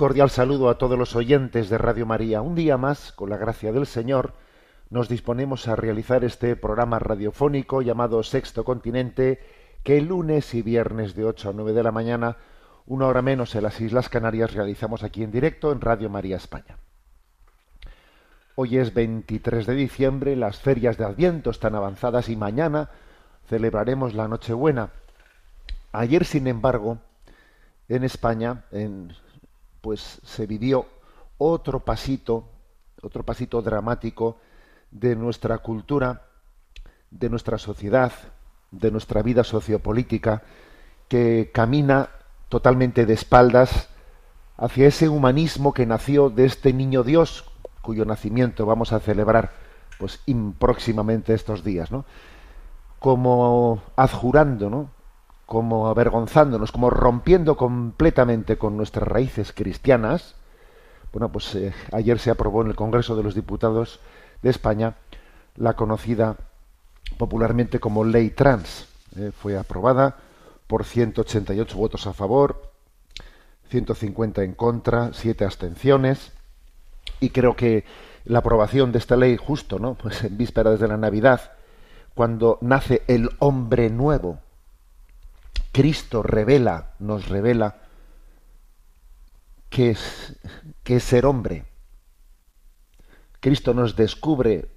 Cordial saludo a todos los oyentes de Radio María. Un día más, con la gracia del Señor, nos disponemos a realizar este programa radiofónico llamado Sexto Continente, que lunes y viernes de 8 a 9 de la mañana, una hora menos en las Islas Canarias, realizamos aquí en directo en Radio María España. Hoy es 23 de diciembre, las ferias de Adviento están avanzadas y mañana celebraremos la Nochebuena. Ayer, sin embargo, en España, en, pues se vivió otro pasito, otro pasito dramático de nuestra cultura, de nuestra sociedad, de nuestra vida sociopolítica, que camina totalmente de espaldas hacia ese humanismo que nació de este niño Dios, cuyo nacimiento vamos a celebrar pues próximamente estos días, ¿no? Como adjurando, ¿no? Como avergonzándonos, como rompiendo completamente con nuestras raíces cristianas. Bueno, pues eh, ayer se aprobó en el Congreso de los Diputados de España la conocida popularmente como ley trans. Eh, fue aprobada por 188 votos a favor, 150 en contra, 7 abstenciones. Y creo que la aprobación de esta ley justo, ¿no? Pues en vísperas de la Navidad, cuando nace el hombre nuevo, Cristo revela, nos revela qué es, qué es ser hombre. Cristo nos descubre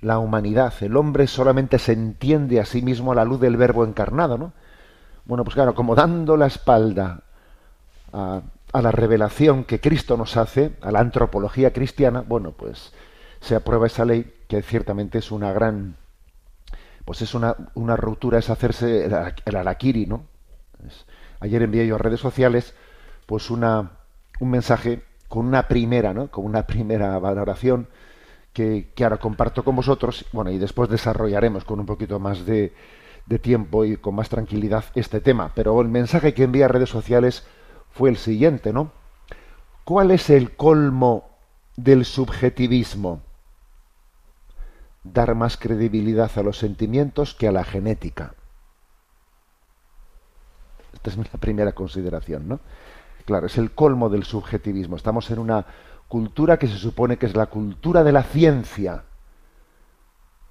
la humanidad. El hombre solamente se entiende a sí mismo a la luz del verbo encarnado, ¿no? Bueno, pues claro, como dando la espalda a, a la revelación que Cristo nos hace, a la antropología cristiana, bueno, pues se aprueba esa ley que ciertamente es una gran, pues es una, una ruptura, es hacerse el, ara- el araquiri, ¿no? Ayer envié yo a redes sociales, pues una, un mensaje con una primera, ¿no? Con una primera valoración que, que ahora comparto con vosotros, bueno, y después desarrollaremos con un poquito más de, de tiempo y con más tranquilidad este tema. Pero el mensaje que envié a redes sociales fue el siguiente, ¿no? ¿Cuál es el colmo del subjetivismo? Dar más credibilidad a los sentimientos que a la genética. Esta es la primera consideración, ¿no? Claro, es el colmo del subjetivismo. Estamos en una cultura que se supone que es la cultura de la ciencia.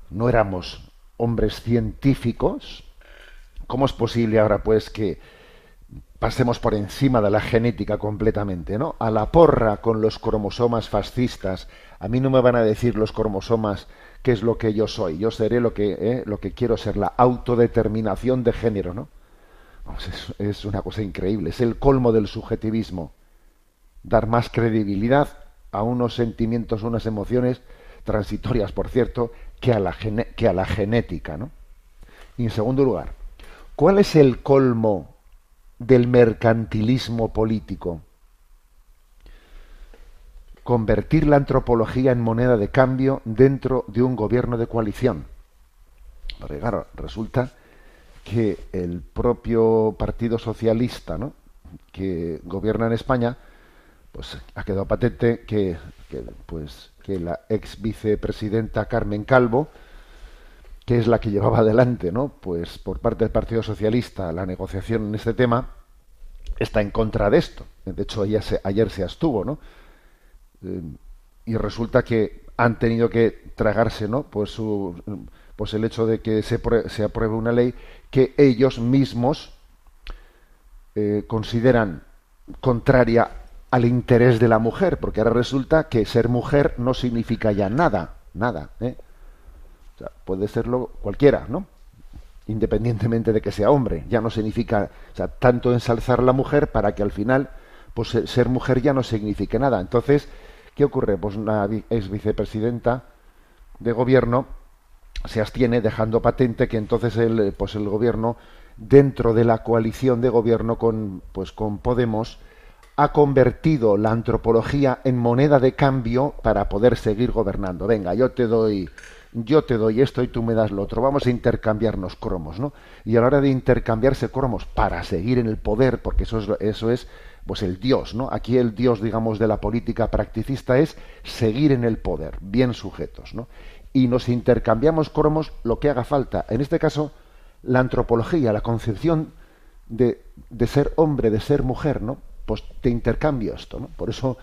No éramos hombres científicos. ¿Cómo es posible ahora, pues, que pasemos por encima de la genética completamente, ¿no? A la porra con los cromosomas fascistas. A mí no me van a decir los cromosomas qué es lo que yo soy. Yo seré lo que, ¿eh? lo que quiero ser, la autodeterminación de género, ¿no? Vamos, es, es una cosa increíble. Es el colmo del subjetivismo. Dar más credibilidad a unos sentimientos, unas emociones transitorias, por cierto, que a la, que a la genética, ¿no? Y en segundo lugar, ¿cuál es el colmo del mercantilismo político? Convertir la antropología en moneda de cambio dentro de un gobierno de coalición. Porque claro, resulta que el propio Partido Socialista, ¿no? que gobierna en España, pues ha quedado patente que, pues, que la ex vicepresidenta Carmen Calvo, que es la que llevaba adelante, ¿no? Pues por parte del Partido Socialista la negociación en este tema, está en contra de esto. De hecho, ayer se, ayer se abstuvo, ¿no? Eh, y resulta que han tenido que tragarse, ¿no? Pues, su, pues el hecho de que se, se apruebe una ley que ellos mismos eh, consideran contraria al interés de la mujer, porque ahora resulta que ser mujer no significa ya nada, nada. ¿eh? O sea, puede serlo cualquiera, ¿no? Independientemente de que sea hombre, ya no significa, tanto ensalzar la mujer para que al final, pues ser mujer ya no signifique nada. Entonces, ¿qué ocurre? Pues una ex vicepresidenta de gobierno se abstiene dejando patente que entonces el, pues el gobierno dentro de la coalición de gobierno con pues con Podemos ha convertido la antropología en moneda de cambio para poder seguir gobernando. Venga, yo te doy yo te doy esto y tú me das lo otro. Vamos a intercambiarnos cromos, ¿no? Y a la hora de intercambiarse cromos para seguir en el poder, porque eso es eso es pues el dios, ¿no? Aquí el dios, digamos, de la política practicista es seguir en el poder, bien sujetos, ¿no? Y nos intercambiamos cromos lo que haga falta. En este caso, la antropología, la concepción de, de ser hombre, de ser mujer, ¿no? Pues te intercambio esto. Por eso,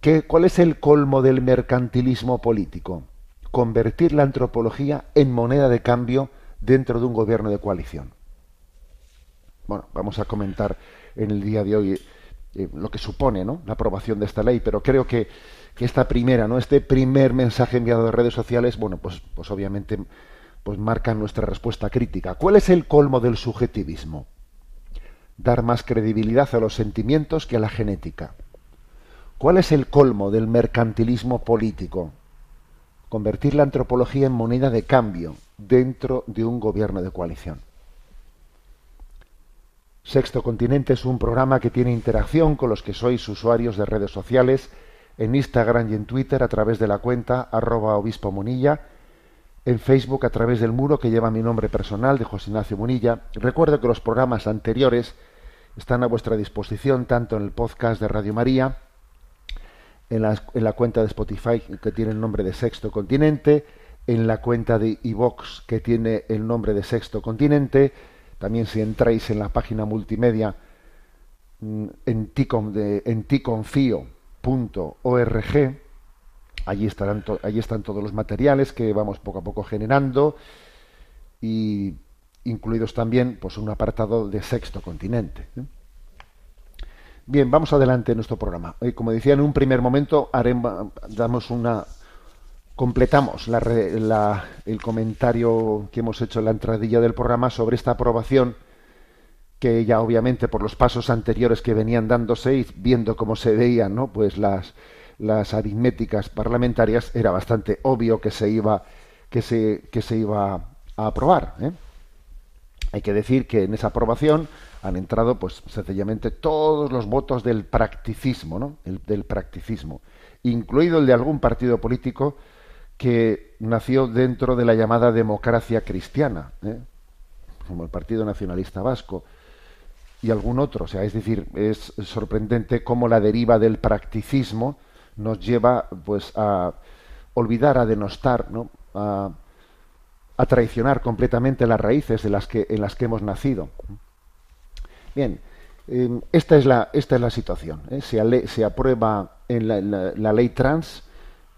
¿qué, ¿cuál es el colmo del mercantilismo político? Convertir la antropología en moneda de cambio dentro de un gobierno de coalición. Bueno, vamos a comentar en el día de hoy eh, lo que supone ¿no? la aprobación de esta ley, pero creo que, que, esta primera, ¿no? este primer mensaje enviado de redes sociales, bueno, pues, pues obviamente pues marca nuestra respuesta crítica. ¿Cuál es el colmo del subjetivismo? Dar más credibilidad a los sentimientos que a la genética. ¿Cuál es el colmo del mercantilismo político? Convertir la antropología en moneda de cambio dentro de un gobierno de coalición. Sexto Continente es un programa que tiene interacción con los que sois usuarios de redes sociales en Instagram y en Twitter a través de la cuenta arroba obispo munilla en Facebook a través del muro que lleva mi nombre personal de José Ignacio Munilla. Recuerdo que los programas anteriores están a vuestra disposición tanto en el podcast de Radio María, en la, en la cuenta de Spotify que tiene el nombre de Sexto Continente, en la cuenta de iVox que tiene el nombre de Sexto Continente, también si entráis en la página multimedia mm, en, ticon, de, en allí, estarán allí están todos los materiales que vamos poco a poco generando y incluidos también pues un apartado de sexto continente. ¿eh? Bien, vamos adelante en nuestro programa. Hoy, como decía, en un primer momento damos una completamos la, la, el comentario que hemos hecho en la entradilla del programa sobre esta aprobación que ya obviamente por los pasos anteriores que venían dándose y viendo cómo se veían ¿no? pues las, las aritméticas parlamentarias era bastante obvio que se iba que se, que se iba a aprobar ¿eh? hay que decir que en esa aprobación han entrado pues sencillamente todos los votos del practicismo ¿no? el, del practicismo incluido el de algún partido político que nació dentro de la llamada democracia cristiana, ¿eh? como el Partido Nacionalista Vasco y algún otro. O sea, es decir, es sorprendente cómo la deriva del practicismo nos lleva pues a olvidar, a denostar, ¿no? a, traicionar completamente las raíces de las que, en las que hemos nacido. Bien, eh, esta, es la, esta es la situación. ¿eh? Se, se, aprueba en la, la ley trans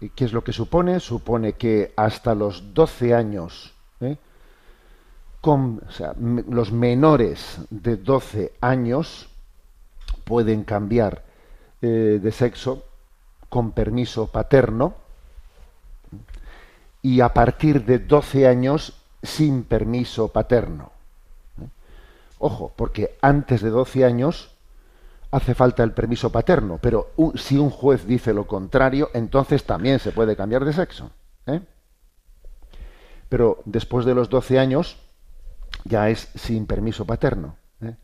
¿Qué es lo que supone? Supone que hasta los 12 años, ¿eh? o sea, los menores de 12 años pueden cambiar eh, de sexo con permiso paterno y a partir de 12 años sin permiso paterno. ¿eh? Ojo, porque antes de 12 años hace falta el permiso paterno, pero un, si un juez dice lo contrario, entonces también se puede cambiar de sexo. ¿eh? Pero después de los 12 años ya es sin permiso paterno. ¿eh?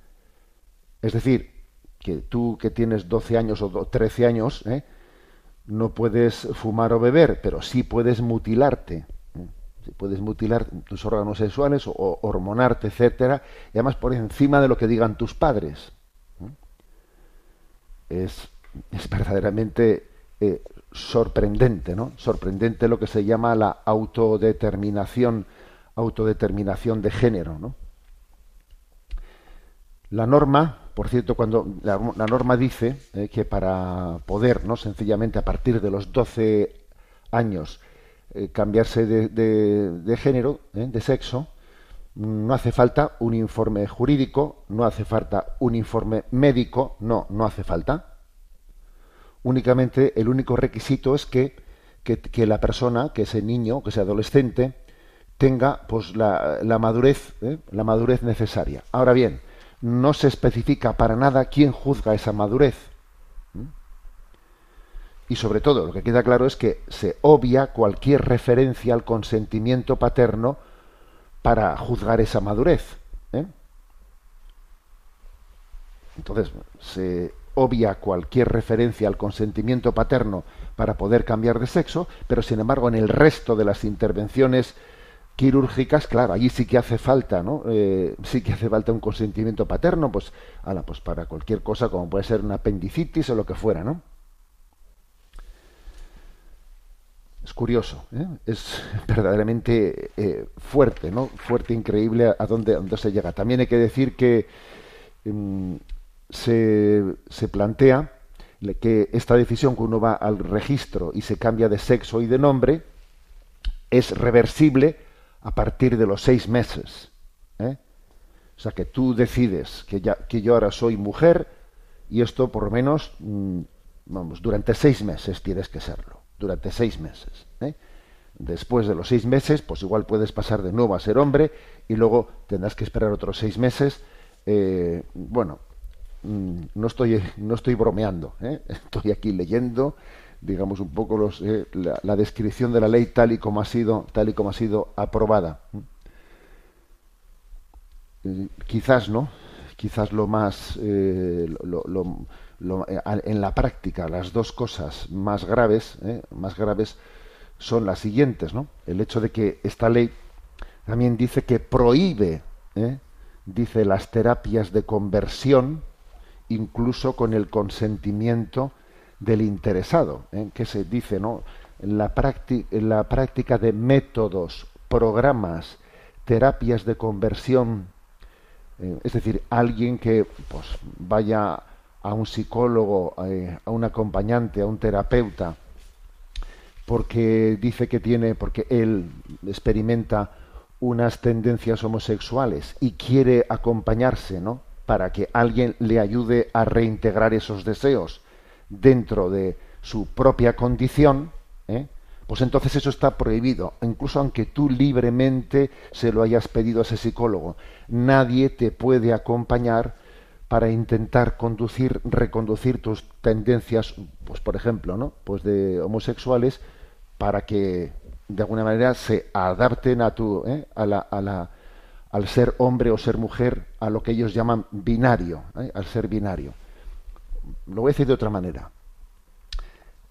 Es decir, que tú que tienes 12 años o 13 años, ¿eh? no puedes fumar o beber, pero sí puedes mutilarte. ¿eh? puedes mutilar tus órganos sexuales o, o hormonarte, etcétera, y además por encima de lo que digan tus padres es, es verdaderamente eh, sorprendente, ¿no? Sorprendente lo que se llama la autodeterminación autodeterminación de género. ¿no? La norma, por cierto, cuando la, norma dice eh, que para poder, no sencillamente a partir de los 12 años, eh, cambiarse de, de- género, de sexo, no hace falta un informe jurídico, no hace falta un informe médico, no, no hace falta. Únicamente el único requisito es que, que, la persona, que ese niño, que ese adolescente, tenga pues la, la madurez, ¿eh? la madurez necesaria. Ahora bien, no se especifica para nada quién juzga esa madurez. Y sobre todo, lo que queda claro es que se obvia cualquier referencia al consentimiento paterno para juzgar esa madurez. ¿eh? Entonces, se obvia cualquier referencia al consentimiento paterno para poder cambiar de sexo, pero sin embargo en el resto de las intervenciones quirúrgicas, claro, allí sí que hace falta, ¿no? Eh, sí que hace falta un consentimiento paterno, pues, ala, pues para cualquier cosa, como puede ser una apendicitis o lo que fuera, ¿no? Es curioso, ¿eh? es verdaderamente eh, fuerte, ¿no? Fuerte, increíble a, dónde, se llega. También hay que decir que mm, se, se plantea que esta decisión que uno va al registro y se cambia de sexo y de nombre es reversible a partir de los seis meses. ¿eh? O sea que tú decides que, ya, que yo ahora soy mujer y esto por lo menos, mm, vamos, durante seis meses tienes que serlo. Durante seis meses. ¿eh? Después de los seis meses, pues igual puedes pasar de nuevo a ser hombre y luego tendrás que esperar otros seis meses. Eh, bueno, mm, no estoy, no estoy bromeando, ¿eh? estoy aquí leyendo, digamos un poco los, la, descripción de la ley tal y como ha sido, tal y como ha sido aprobada. Eh, quizás no, quizás lo más, eh, en la práctica, las dos cosas más graves, eh, más graves son las siguientes, ¿no? El hecho de que esta ley también dice que prohíbe, ¿eh? dice las terapias de conversión, incluso con el consentimiento del interesado, ¿eh? que se dice, ¿no? La, la práctica de métodos, programas, terapias de conversión, es decir, alguien que pues vaya a un psicólogo, eh, a un acompañante, a un terapeuta, porque dice que tiene, porque él experimenta unas tendencias homosexuales y quiere acompañarse, ¿no? Para que alguien le ayude a reintegrar esos deseos dentro de su propia condición, ¿eh? pues entonces eso está prohibido, incluso aunque tú libremente se lo hayas pedido a ese psicólogo. Nadie te puede acompañar para intentar conducir, reconducir tus tendencias, pues por ejemplo, ¿no? Pues de homosexuales para que de alguna manera se adapten a tu, ¿eh? a la, a la, al ser hombre o ser mujer, a lo que ellos llaman binario, ¿eh? al ser binario. Lo voy a decir de otra manera.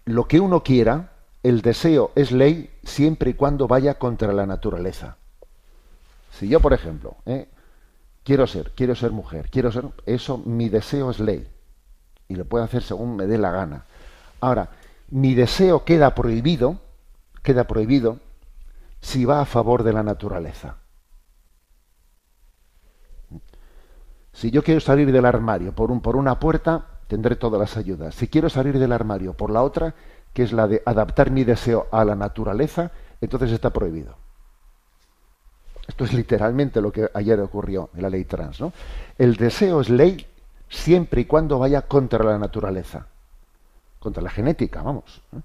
Lo que uno quiera, el deseo es ley siempre y cuando vaya contra la naturaleza. Si yo, por ejemplo, ¿eh? Quiero ser, quiero ser mujer, quiero ser, eso, mi deseo es ley. Y lo puedo hacer según me dé la gana. Ahora, mi deseo queda prohibido, queda prohibido si va a favor de la naturaleza. Si yo quiero salir del armario por, un, por una puerta, tendré todas las ayudas. Si quiero salir del armario por la otra, que es la de adaptar mi deseo a la naturaleza, entonces está prohibido. Esto es literalmente lo que ayer ocurrió en la ley trans. ¿no? El deseo es ley siempre y cuando vaya contra la naturaleza, contra la genética, vamos. ¿eh?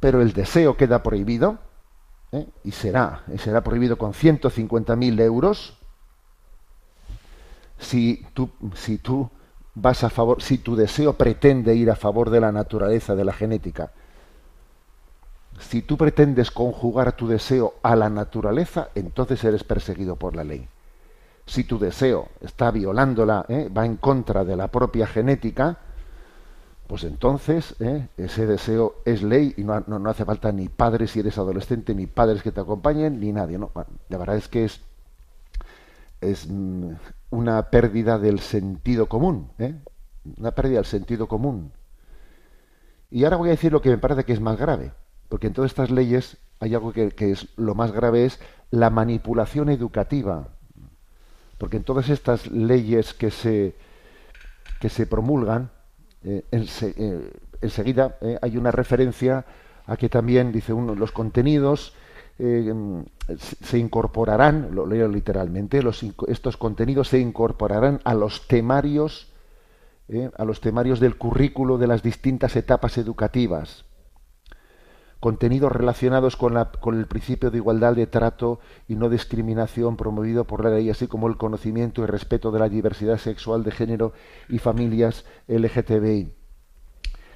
Pero el deseo queda prohibido ¿eh? y será, y será prohibido con 150.000 euros si tú, si tú vas a favor, si tu deseo pretende ir a favor de la naturaleza, de la genética, si tú pretendes conjugar tu deseo a la naturaleza, entonces eres perseguido por la ley. Si tu deseo está violándola, ¿eh? va en contra de la propia genética, pues entonces ¿eh? ese deseo es ley y no, hace falta ni padres si eres adolescente, ni padres que te acompañen, ni nadie. La verdad es que es, es una pérdida del sentido común, ¿eh? una pérdida del sentido común. Y ahora voy a decir lo que me parece que es más grave, porque en todas estas leyes hay algo que, es lo más grave es la manipulación educativa, porque en todas estas leyes que se, que se promulgan, eh, eh, enseguida eh, hay una referencia a que también, dice uno, los contenidos se incorporarán, lo leo literalmente, los, estos contenidos se incorporarán a los temarios, a los temarios del currículo de las distintas etapas educativas contenidos relacionados con, la, con, el principio de igualdad de trato y no discriminación promovido por la ley, así como el conocimiento y respeto de la diversidad sexual de género y familias LGTBI.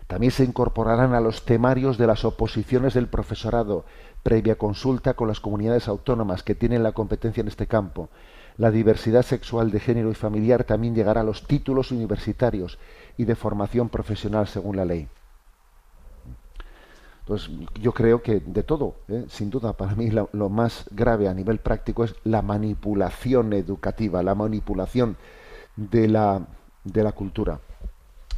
También se incorporarán a los temarios de las oposiciones del profesorado, previa consulta con las comunidades autónomas que tienen la competencia en este campo. La diversidad sexual de género y familiar también llegará a los títulos universitarios y de formación profesional según la ley. Pues yo creo que de todo, ¿eh? sin duda, para mí lo, más grave a nivel práctico es la manipulación educativa, la manipulación de la, de la cultura.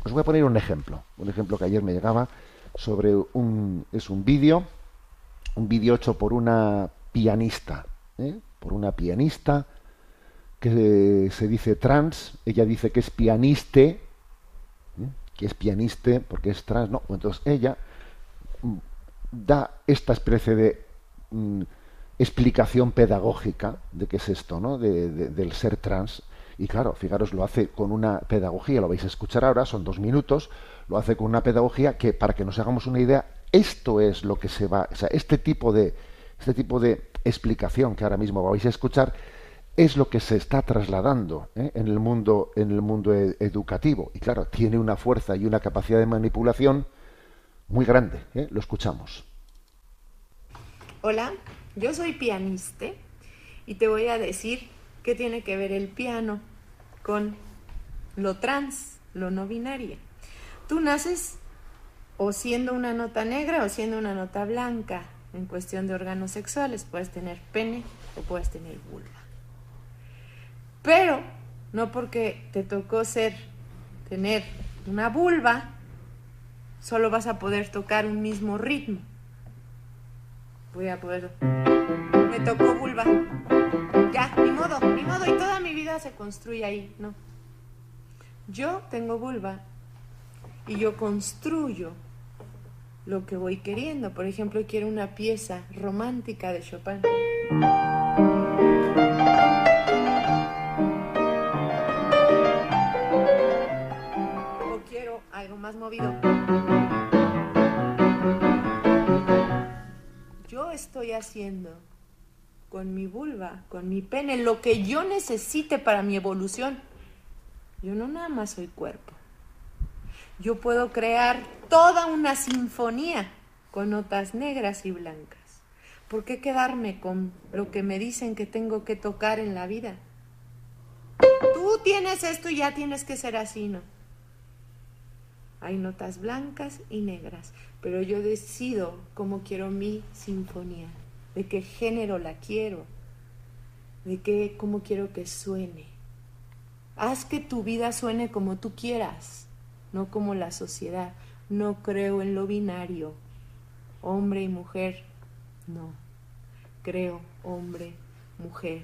Os voy a poner un ejemplo, un ejemplo que ayer me llegaba sobre un es un vídeo, un vídeo hecho por una pianista, ¿eh? por una pianista que se dice trans, ella dice que es pianiste, ¿eh? que es pianiste porque es trans, no, entonces ella da esta especie de mm, explicación pedagógica de qué es esto, ¿no? del ser trans. Y claro, fijaros, lo hace con una pedagogía, lo vais a escuchar ahora, son dos minutos, lo hace con una pedagogía que, para que nos hagamos una idea, esto es lo que se va, o sea, este tipo de, este tipo de explicación que ahora mismo vais a escuchar, es lo que se está trasladando ¿eh? en el mundo, en el mundo e, educativo. Y claro, tiene una fuerza y una capacidad de manipulación muy grande. ¿eh? Lo escuchamos. Hola, yo soy pianista y te voy a decir qué tiene que ver el piano con lo trans, lo no binario. Tú naces o siendo una nota negra o siendo una nota blanca en cuestión de órganos sexuales. Puedes tener pene o puedes tener vulva. Pero no porque te tocó ser, tener una vulva, solo vas a poder tocar un mismo ritmo. Voy a poder... Me tocó vulva. Ya, ni modo, ni modo. Y toda mi vida se construye ahí, ¿no? Yo tengo vulva y yo construyo lo que voy queriendo. Por ejemplo, quiero una pieza romántica de Chopin. Más movido. estoy haciendo con mi vulva, con mi pene, lo que yo necesite para mi evolución. Yo no nada más soy cuerpo. Yo puedo crear toda una sinfonía con notas negras y blancas. ¿Por qué quedarme con lo que me dicen que tengo que tocar en la vida? Tú tienes esto y ya tienes que ser así, ¿no? Hay notas blancas y negras, pero yo decido cómo quiero mi sinfonía, de qué género la quiero, de qué cómo quiero que suene. Haz que tu vida suene como tú quieras, no como la sociedad. No creo en lo binario, hombre y mujer, no. Creo hombre, mujer,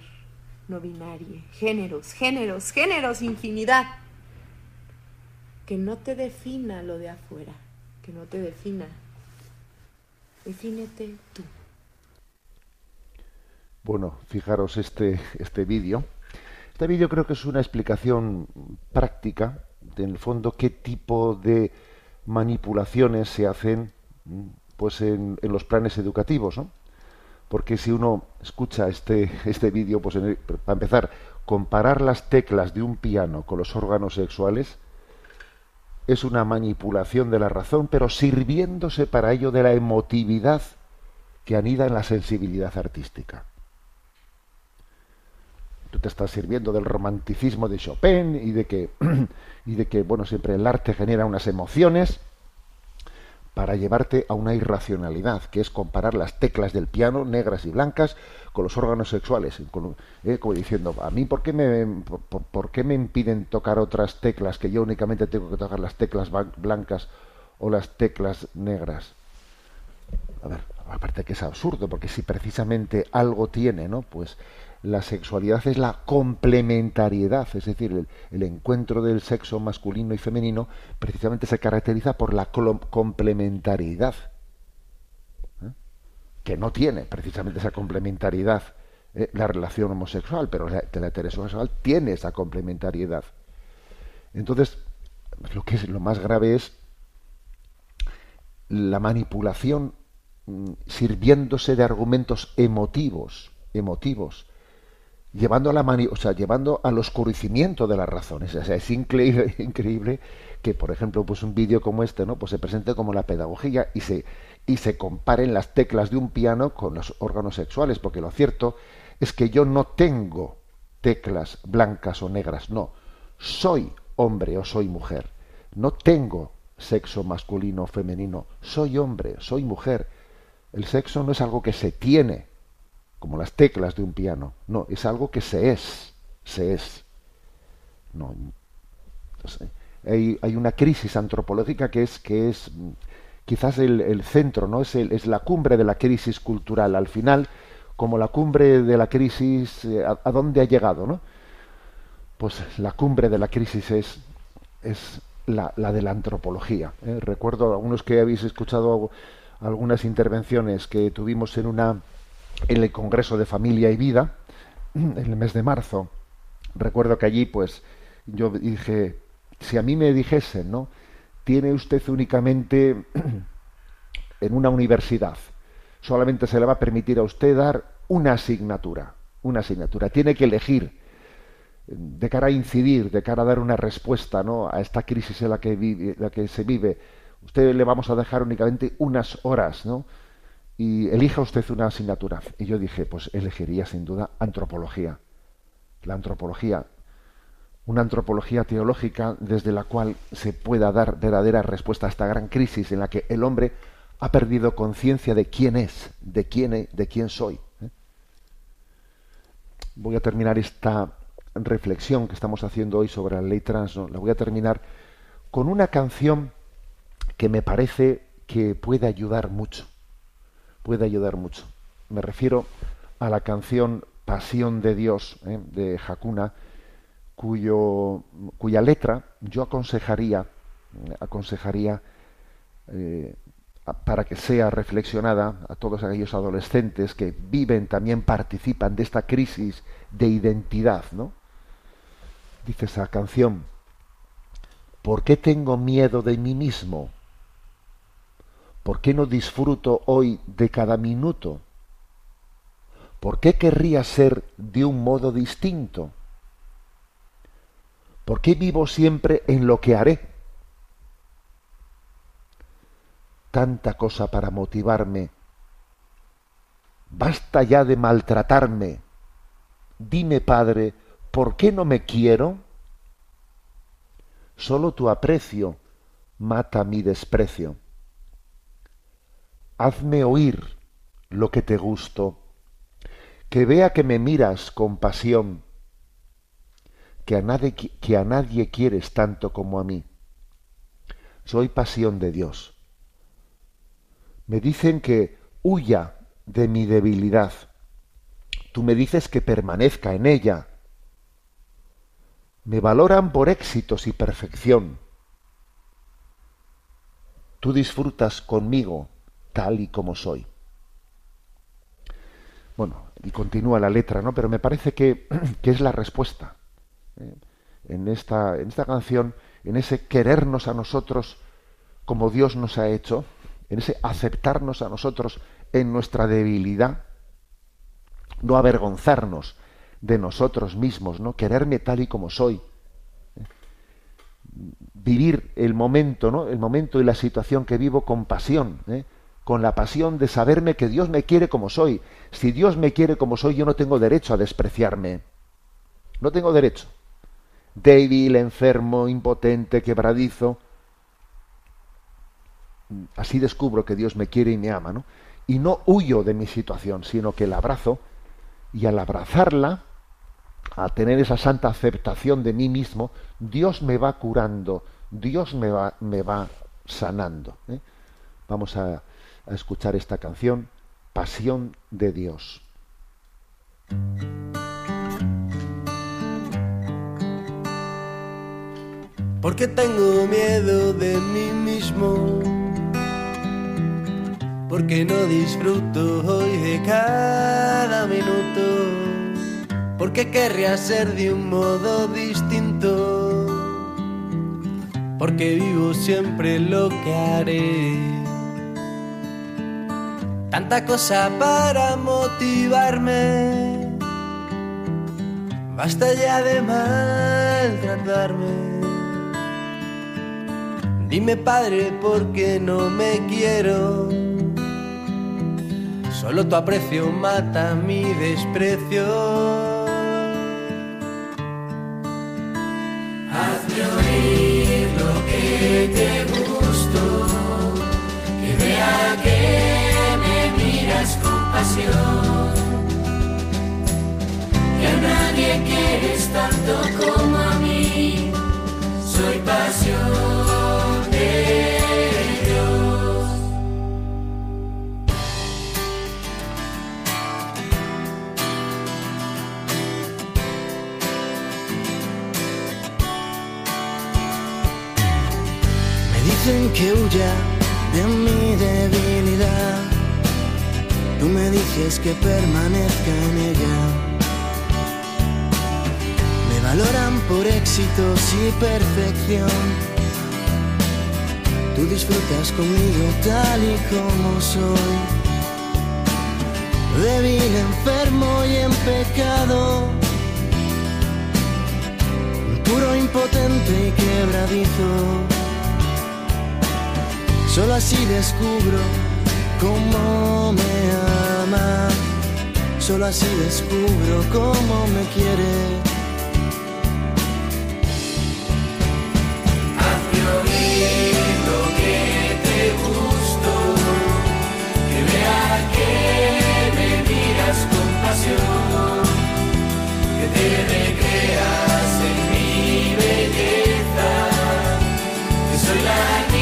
no binario, géneros, géneros, géneros, infinidad que no te defina lo de afuera, que no te defina. Defínete tú. Bueno, fijaros este, este vídeo. Este vídeo creo que es una explicación práctica, de, en el fondo, qué tipo de manipulaciones se hacen pues en, en los planes educativos, ¿no? Porque si uno escucha este, este vídeo, pues para empezar, comparar las teclas de un piano con los órganos sexuales, es una manipulación de la razón, pero sirviéndose para ello de la emotividad que anida en la sensibilidad artística. Tú te estás sirviendo del romanticismo de Chopin y de que, y de que bueno, siempre el arte genera unas emociones para llevarte a una irracionalidad, que es comparar las teclas del piano, negras y blancas, con los órganos sexuales, eh, como diciendo, a mí, ¿por qué, me, por, qué me impiden tocar otras teclas, que yo únicamente tengo que tocar las teclas blancas o las teclas negras? a ver, aparte que es absurdo, porque si precisamente algo tiene, ¿no? Pues la sexualidad es la complementariedad, es decir, el, encuentro del sexo masculino y femenino precisamente se caracteriza por la complementariedad, ¿eh? que no tiene precisamente esa complementariedad eh, la relación homosexual, pero la, la heterosexual tiene esa complementariedad. Entonces, lo que es lo más grave es la manipulación mm, sirviéndose de argumentos emotivos, emotivos, llevando a la mani- o sea, llevando al oscurecimiento de las razones. O sea, es increíble, increíble que, por ejemplo, pues un vídeo como este, ¿no? Pues se presente como la pedagogía y se y se comparen las teclas de un piano con los órganos sexuales, porque lo cierto es que yo no tengo teclas blancas o negras, no. Soy hombre o soy mujer. No tengo sexo masculino o femenino. Soy hombre, soy mujer. El sexo no es algo que se tiene, como las teclas de un piano. No, es algo que se es. Se es. No. Hay, hay una crisis antropológica que es, que es mm, quizás el, el centro, ¿no? Es, el- es la cumbre de la crisis cultural. Al final, como la cumbre de la crisis, eh, ¿a, a dónde ha llegado, no? Pues la cumbre de la crisis es, es la, la de la antropología. ¿eh? Recuerdo algunos que habéis escuchado algunas intervenciones que tuvimos en una en el Congreso de Familia y Vida en el mes de marzo. Recuerdo que allí, pues, yo dije, si a mí me dijesen, ¿no? Tiene usted únicamente en una universidad, solamente se le va a permitir a usted dar una asignatura, una asignatura. Tiene que elegir de cara a incidir, de cara a dar una respuesta ¿no? a esta crisis en la que, vive, la que se vive, usted le vamos a dejar únicamente unas horas, ¿no? Y elija usted una asignatura. Y yo dije, pues elegiría sin duda antropología. La antropología, una antropología teológica desde la cual se pueda dar verdadera respuesta a esta gran crisis en la que el hombre ha perdido conciencia de quién es, de quién, es, de quién soy. ¿eh? Voy a terminar esta reflexión que estamos haciendo hoy sobre la ley trans, ¿no? la voy a terminar con una canción que me parece que puede ayudar mucho. Puede ayudar mucho. Me refiero a la canción Pasión de Dios ¿eh? de Hakuna, cuyo, cuya letra yo aconsejaría, aconsejaría eh, para que sea reflexionada a todos aquellos adolescentes que viven, también participan de esta crisis de identidad, ¿no? Dice esa canción, ¿por qué tengo miedo de mí mismo? ¿Por qué no disfruto hoy de cada minuto? ¿Por qué querría ser de un modo distinto? ¿Por qué vivo siempre en lo que haré? Tanta cosa para motivarme. Basta ya de maltratarme. Dime, Padre, ¿por qué no me quiero? Solo tu aprecio mata mi desprecio. Hazme oír lo que te gusto, que vea que me miras con pasión, que a nadie, que a nadie quieres tanto como a mí. Soy pasión de Dios. Me dicen que huya de mi debilidad. Tú me dices que permanezca en ella. Me valoran por éxitos y perfección. Tú disfrutas conmigo tal y como soy. Bueno, y continúa la letra, ¿no? Pero me parece que, que es la respuesta. ¿eh? En, esta, en esta canción, en ese querernos a nosotros como Dios nos ha hecho, en ese aceptarnos a nosotros en nuestra debilidad, no avergonzarnos de nosotros mismos, ¿no? Quererme tal y como soy. ¿eh? Vivir el momento, ¿no? El momento y la situación que vivo con pasión, ¿eh? Con la pasión de saberme que Dios me quiere como soy. Si Dios me quiere como soy, yo no tengo derecho a despreciarme. No tengo derecho. Débil, enfermo, impotente, quebradizo. Así descubro que Dios me quiere y me ama, ¿no? Y no huyo de mi situación, sino que la abrazo y al abrazarla, a tener esa santa aceptación de mí mismo, Dios me va curando, Dios me va, me va sanando. ¿eh? Vamos a a escuchar esta canción, Pasión de Dios. Porque tengo miedo de mí mismo. Porque no disfruto hoy de cada minuto. Porque querría ser de un modo distinto. Porque vivo siempre lo que haré. Tanta cosa para motivarme. Basta ya de maltratarme. Dime padre por qué no me quiero. Solo tu aprecio mata mi desprecio. Hazme oír lo que te gusto, que vea que Que a nadie quieres tanto como a mí, soy pasión de Dios. Me dicen que huya de mi debilidad. Tú me dices que permanezca en ella. Me valoran por éxitos y perfección. Tú disfrutas conmigo tal y como soy. Débil, enfermo y en pecado. Puro, impotente y quebradizo. Solo así descubro cómo me Solo así descubro cómo me quiere. Hazme oír lo que te gusto, que vea que me miras con pasión, que te recreas en mi belleza, que soy la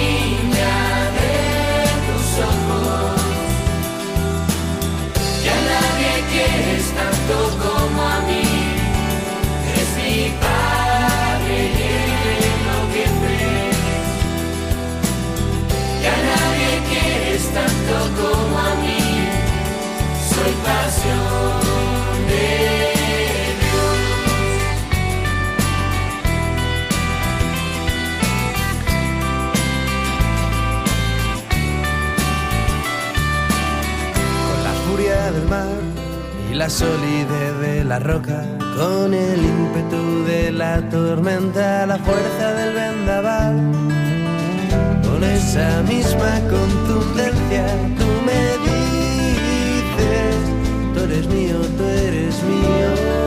la furia del mar y la solidez de la roca, con el ímpetu de la tormenta, la fuerza del vendaval, con esa misma contundencia, eres mío.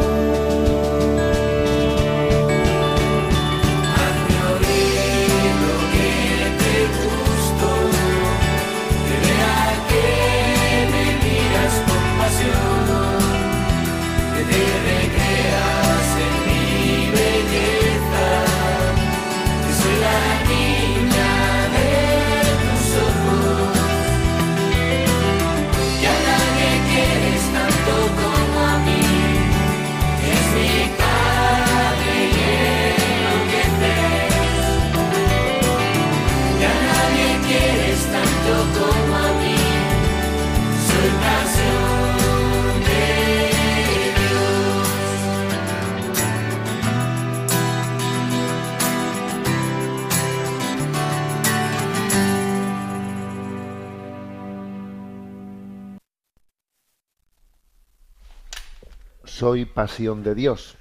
Soy pasión de Dios.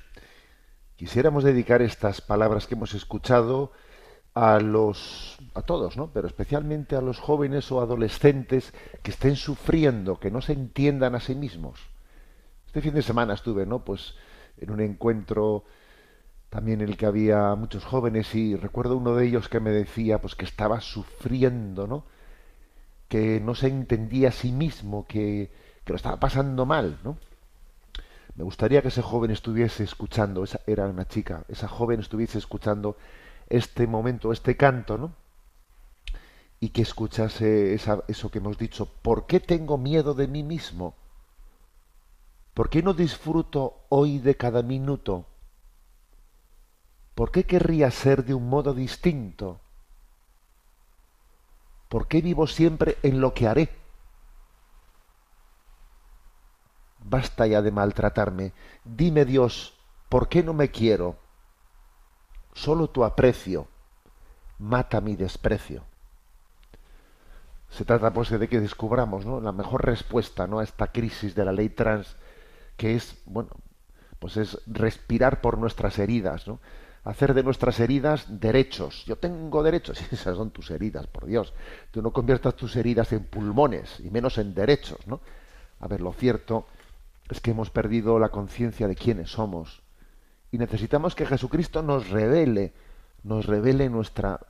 Quisiéramos dedicar estas palabras que hemos escuchado a los a todos, ¿no? Pero especialmente a los jóvenes o adolescentes que estén sufriendo, que no se entiendan a sí mismos. Este fin de semana estuve, ¿no? Pues en un encuentro también en el que había muchos jóvenes y recuerdo uno de ellos que me decía pues que estaba sufriendo, ¿no? Que no se entendía a sí mismo, que, que lo estaba pasando mal, ¿no? Me gustaría que ese joven estuviese escuchando, esa era una chica, esa joven estuviese escuchando este momento, este canto, ¿no? y que escuchase eso que hemos dicho. ¿Por qué tengo miedo de mí mismo? ¿Por qué no disfruto hoy de cada minuto? ¿Por qué querría ser de un modo distinto? ¿Por qué vivo siempre en lo que haré? Basta ya de maltratarme. Dime Dios, ¿por qué no me quiero? Solo tu aprecio mata mi desprecio. Se trata pues de que descubramos ¿no? la mejor respuesta ¿no? a esta crisis de la ley trans, que es, bueno, pues es respirar por nuestras heridas, ¿no? hacer de nuestras heridas derechos. Yo tengo derechos, y esas son tus heridas, por Dios. Tú no conviertas tus heridas en pulmones, y menos en derechos, ¿no? A ver, lo cierto es que hemos perdido la conciencia de quiénes somos. Y necesitamos que Jesucristo nos revele, nos revele nuestra,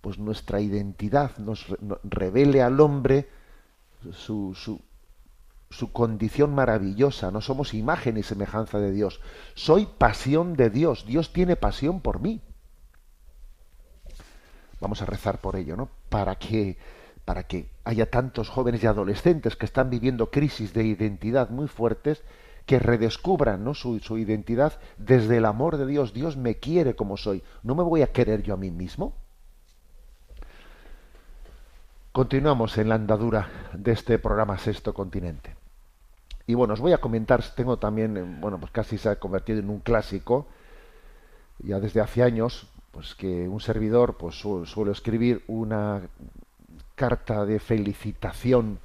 pues nuestra identidad, nos re- no- revele al hombre su, su, su condición maravillosa. No somos imagen y semejanza de Dios. Soy pasión de Dios. Dios tiene pasión por mí. Vamos a rezar por ello, ¿no? Para que, para que haya tantos jóvenes y adolescentes que están viviendo crisis de identidad muy fuertes, que redescubran ¿no? su, su identidad desde el amor de Dios. Dios me quiere como soy. ¿No me voy a querer yo a mí mismo? Continuamos en la andadura de este programa Sexto Continente. Y bueno, os voy a comentar, tengo también, eh, bueno, pues casi se ha convertido en un clásico, ya desde hace años, pues que un servidor pues escribir una carta de felicitación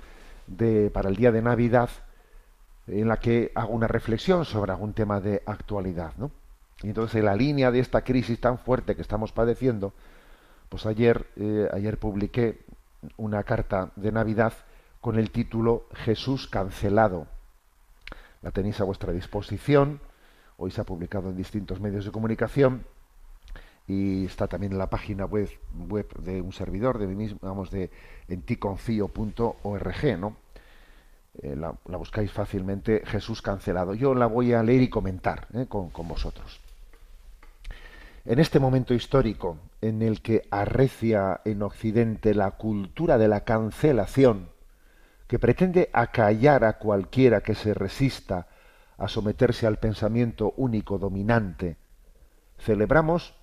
de, para el día de Navidad en la que hago una reflexión sobre algún tema de actualidad, ¿no? Y entonces en la línea de esta crisis tan fuerte que estamos padeciendo, pues ayer, eh, ayer publiqué una carta de Navidad con el título Jesús cancelado. La tenéis a vuestra disposición. Hoy se ha publicado en distintos medios de comunicación y está también en la página web, web de un servidor, de mí mismo, vamos, de enticonfío.org, ¿no? Eh, la, buscáis fácilmente, Jesús cancelado. Yo la voy a leer y comentar ¿eh? con, con vosotros. En este momento histórico en el que arrecia en Occidente la cultura de la cancelación, que pretende acallar a cualquiera que se resista a someterse al pensamiento único dominante, celebramos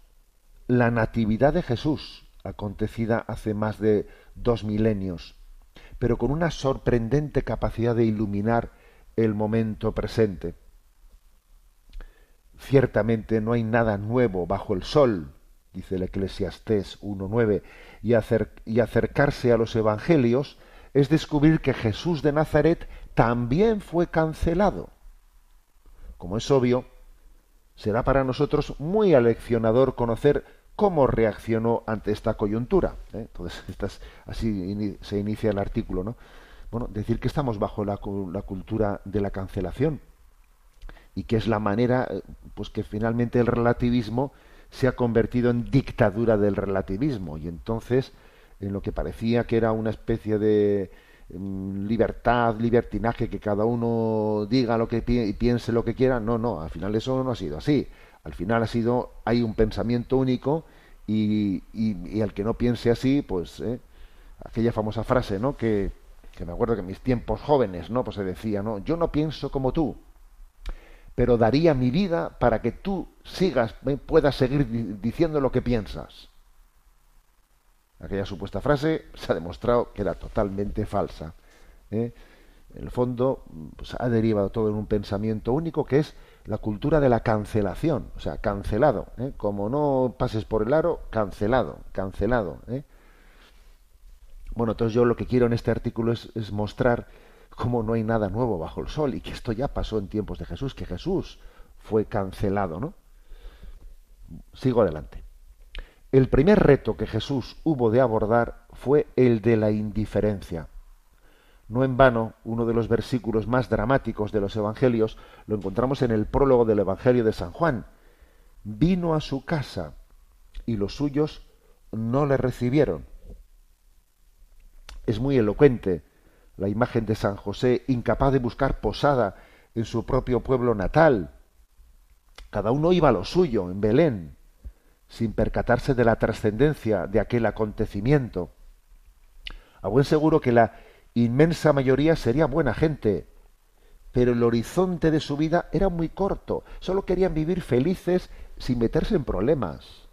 la Natividad de Jesús, acontecida hace más de dos milenios, pero con una sorprendente capacidad de iluminar el momento presente. Ciertamente no hay nada nuevo bajo el sol, dice el Eclesiastés 1.9, y, y acercarse a los evangelios es descubrir que Jesús de Nazaret también fue cancelado. Como es obvio, será para nosotros muy aleccionador conocer cómo reaccionó ante esta coyuntura. ¿eh? Entonces, así se inicia el artículo, ¿no? Bueno, decir que estamos bajo la, la cultura de la cancelación y que es la manera, eh, pues que finalmente el relativismo se ha convertido en dictadura del relativismo y entonces en lo que parecía que era una especie de libertad, libertinaje, que cada uno diga lo que pi- y piense lo que quiera, no, no, al final eso no ha sido así. Al final ha sido, hay un pensamiento único y, y, el que no piense así, pues eh, aquella famosa frase, ¿no? Que, que me acuerdo que en mis tiempos jóvenes, ¿no? Pues se decía, ¿no? Yo no pienso como tú, pero daría mi vida para que tú sigas, eh, puedas seguir di- diciendo lo que piensas. Aquella supuesta frase se ha demostrado que era totalmente falsa. ¿eh? En el fondo, pues, ha derivado todo en un pensamiento único que es la cultura de la cancelación, o sea, cancelado. ¿eh? Como no pases por el aro, cancelado, cancelado. ¿eh? Bueno, entonces yo lo que quiero en este artículo es, es mostrar cómo no hay nada nuevo bajo el sol y que esto ya pasó en tiempos de Jesús, que Jesús fue cancelado, ¿no? Sigo adelante. El primer reto que Jesús hubo de abordar fue el de la indiferencia. No en vano, uno de los versículos más dramáticos de los Evangelios lo encontramos en el prólogo del Evangelio de San Juan. Vino a su casa y los suyos no le recibieron. Es muy elocuente la imagen de San José, incapaz de buscar posada en su propio pueblo natal. Cada uno iba a lo suyo, en Belén, sin percatarse de la trascendencia de aquel acontecimiento. A buen seguro que la inmensa mayoría sería buena gente, pero el horizonte de su vida era muy corto. Solo querían vivir felices sin meterse en problemas.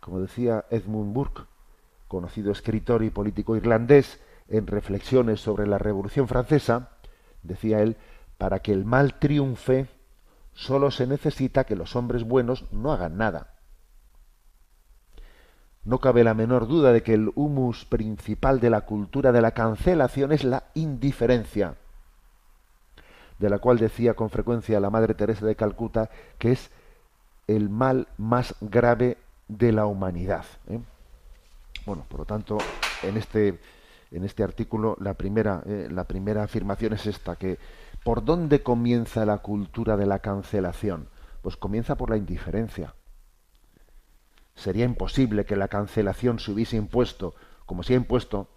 Como decía Edmund Burke, conocido escritor y político irlandés, en reflexiones sobre la Revolución Francesa, decía él, para que el mal triunfe, solo se necesita que los hombres buenos no hagan nada. No cabe la menor duda de que el humus principal de la cultura de la cancelación es la indiferencia, de la cual decía con frecuencia la Madre Teresa de Calcuta que es el mal más grave de la humanidad. ¿eh? Bueno, por lo tanto, en este, en este artículo la primera, eh, la primera afirmación es esta, que ¿por dónde comienza la cultura de la cancelación? Pues comienza por la indiferencia. Sería imposible que la cancelación se hubiese impuesto, como se ha impuesto,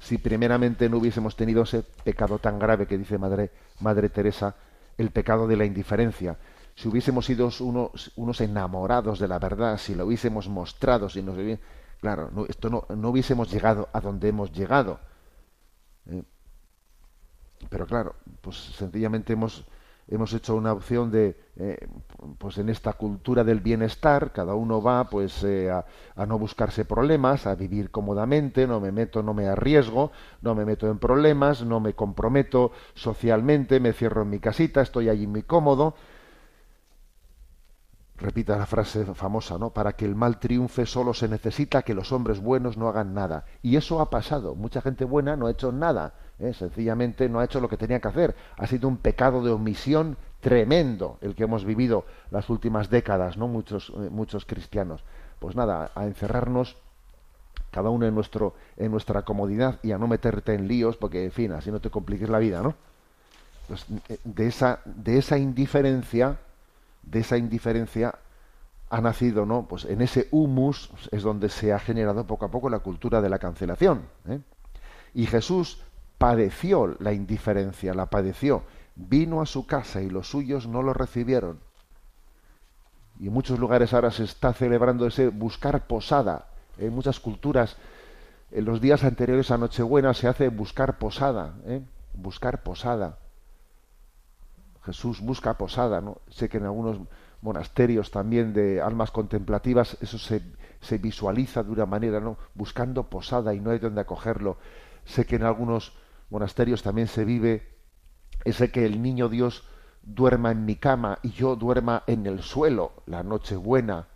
si primeramente no hubiésemos tenido ese pecado tan grave que dice Madre, Madre Teresa, el pecado de la indiferencia. Si hubiésemos sido unos, unos enamorados de la verdad, si lo hubiésemos mostrado, si nos claro, no, esto no, no hubiésemos llegado a donde hemos llegado. ¿eh? Pero claro, pues sencillamente hemos, hemos hecho una opción de, eh, pues en esta cultura del bienestar, cada uno va pues eh, a, a, no buscarse problemas, a vivir cómodamente, no me meto, no me arriesgo, no me meto en problemas, no me comprometo socialmente, me cierro en mi casita, estoy allí muy cómodo. Repita la frase famosa, ¿no? Para que el mal triunfe solo se necesita que los hombres buenos no hagan nada. Y eso ha pasado. Mucha gente buena no ha hecho nada. ¿eh? Sencillamente no ha hecho lo que tenía que hacer. Ha sido un pecado de omisión tremendo el que hemos vivido las últimas décadas, ¿no? Muchos, eh, muchos cristianos. Pues nada, a encerrarnos cada uno en nuestro, en nuestra comodidad y a no meterte en líos, porque en fin, así no te compliques la vida, ¿no? Pues de esa, de esa indiferencia de esa indiferencia ha nacido, ¿no? Pues en ese humus es donde se ha generado poco a poco la cultura de la cancelación. ¿eh? Y Jesús padeció la indiferencia, la padeció. Vino a su casa y los suyos no lo recibieron. Y en muchos lugares ahora se está celebrando ese buscar posada. En muchas culturas, en los días anteriores a Nochebuena se hace buscar posada, ¿eh? buscar posada. Jesús busca posada, ¿no? Sé que en algunos monasterios también de almas contemplativas eso se, se visualiza de una manera, ¿no? Buscando posada y no hay donde acogerlo. Sé que en algunos monasterios también se vive ese que el niño Dios duerma en mi cama y yo duerma en el suelo la noche buena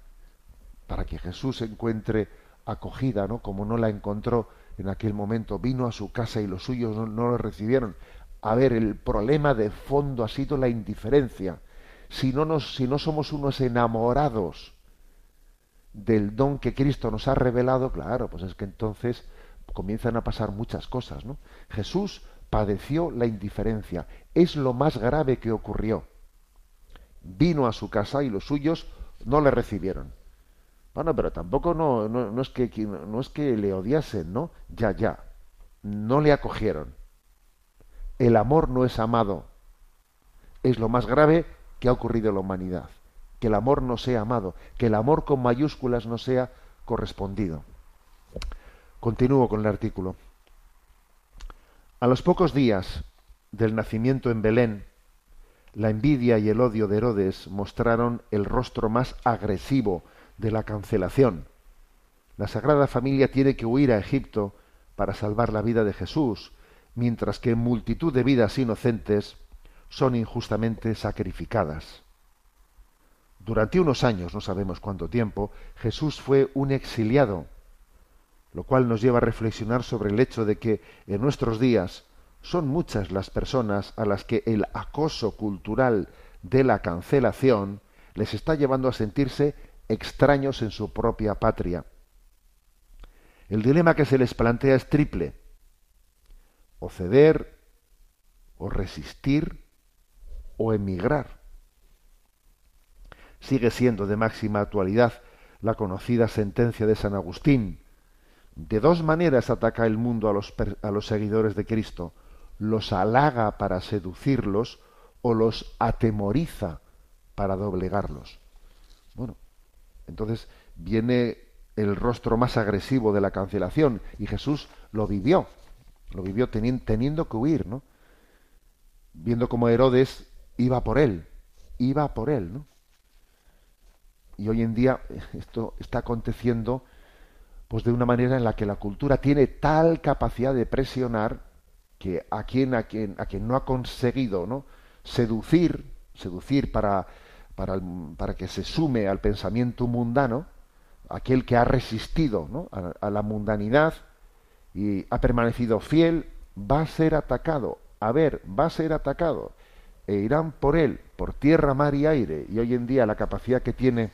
para que Jesús encuentre acogida, ¿no? Como no la encontró en aquel momento, vino a su casa y los suyos no, no lo recibieron. A ver, el problema de fondo ha sido la indiferencia. Si no, nos, si no somos unos enamorados del don que Cristo nos ha revelado, claro, pues es que entonces comienzan a pasar muchas cosas, ¿no? Jesús padeció la indiferencia. Es lo más grave que ocurrió. Vino a su casa y los suyos no le recibieron. Bueno, pero tampoco no, no, es que no es que le odiasen, ¿no? Ya, ya. No le acogieron el amor no es amado. Es lo más grave que ha ocurrido en la humanidad. Que el amor no sea amado, que el amor con mayúsculas no sea correspondido. Continúo con el artículo. A los pocos días del nacimiento en Belén, la envidia y el odio de Herodes mostraron el rostro más agresivo de la cancelación. La Sagrada Familia tiene que huir a Egipto para salvar la vida de Jesús, mientras que multitud de vidas inocentes son injustamente sacrificadas. Durante unos años, no sabemos cuánto tiempo, Jesús fue un exiliado, lo cual nos lleva a reflexionar sobre el hecho de que en nuestros días son muchas las personas a las que el acoso cultural de la cancelación les está llevando a sentirse extraños en su propia patria. El dilema que se les plantea es triple o ceder, o resistir, o emigrar. Sigue siendo de máxima actualidad la conocida sentencia de San Agustín. De dos maneras ataca el mundo a los, a los seguidores de Cristo. Los halaga para seducirlos o los atemoriza para doblegarlos. Bueno, entonces viene el rostro más agresivo de la cancelación y Jesús lo vivió, lo vivió teniendo que huir, ¿no? Viendo cómo Herodes iba por él, iba por él, ¿no? Y hoy en día esto está aconteciendo pues de una manera en la que la cultura tiene tal capacidad de presionar que a quien a quien a quien no ha conseguido, ¿no? seducir, seducir para para, para que se sume al pensamiento mundano, aquel que ha resistido ¿no? a la mundanidad y ha permanecido fiel, va a ser atacado. A ver, va a ser atacado. E irán por él, por tierra, mar y aire. Y hoy en día la capacidad que tiene